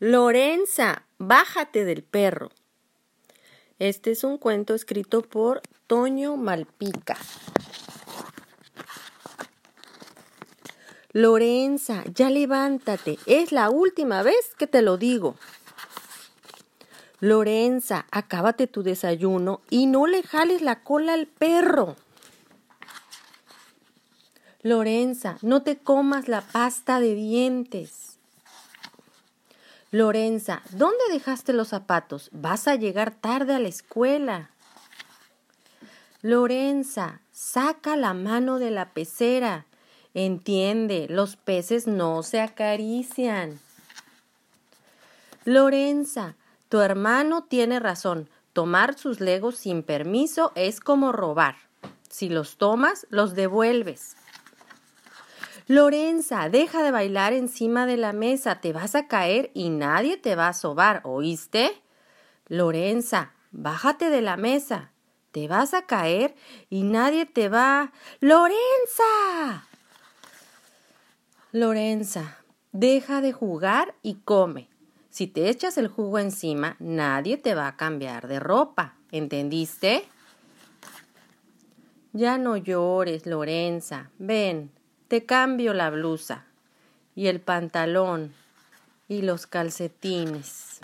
Lorenza, bájate del perro. Este es un cuento escrito por Toño Malpica. Lorenza, ya levántate. Es la última vez que te lo digo. Lorenza, acábate tu desayuno y no le jales la cola al perro. Lorenza, no te comas la pasta de dientes. Lorenza, ¿dónde dejaste los zapatos? Vas a llegar tarde a la escuela. Lorenza, saca la mano de la pecera. Entiende, los peces no se acarician. Lorenza, tu hermano tiene razón. Tomar sus legos sin permiso es como robar. Si los tomas, los devuelves. Lorenza, deja de bailar encima de la mesa, te vas a caer y nadie te va a sobar, ¿oíste? Lorenza, bájate de la mesa, te vas a caer y nadie te va. Lorenza. Lorenza, deja de jugar y come. Si te echas el jugo encima, nadie te va a cambiar de ropa. ¿Entendiste? Ya no llores, Lorenza. Ven, te cambio la blusa y el pantalón y los calcetines.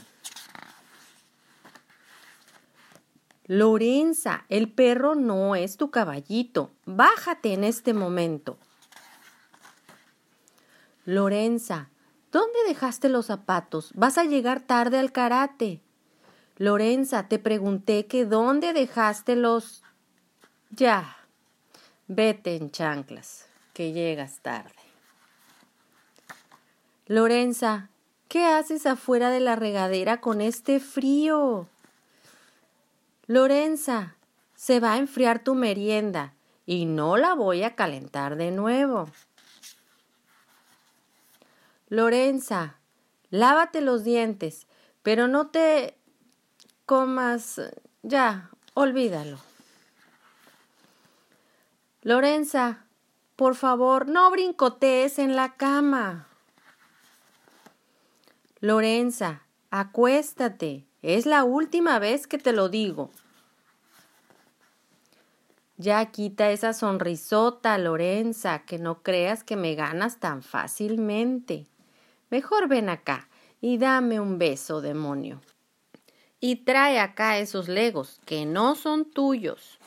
Lorenza, el perro no es tu caballito. Bájate en este momento. Lorenza, ¿dónde dejaste los zapatos? Vas a llegar tarde al karate. Lorenza, te pregunté que dónde dejaste los... Ya, vete en chanclas, que llegas tarde. Lorenza, ¿qué haces afuera de la regadera con este frío? Lorenza, se va a enfriar tu merienda y no la voy a calentar de nuevo. Lorenza, lávate los dientes, pero no te comas. Ya, olvídalo. Lorenza, por favor, no brincotees en la cama. Lorenza, acuéstate. Es la última vez que te lo digo. Ya quita esa sonrisota, Lorenza, que no creas que me ganas tan fácilmente. Mejor ven acá y dame un beso, demonio. Y trae acá esos legos, que no son tuyos.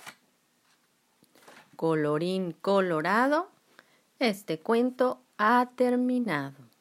Colorín colorado, este cuento ha terminado.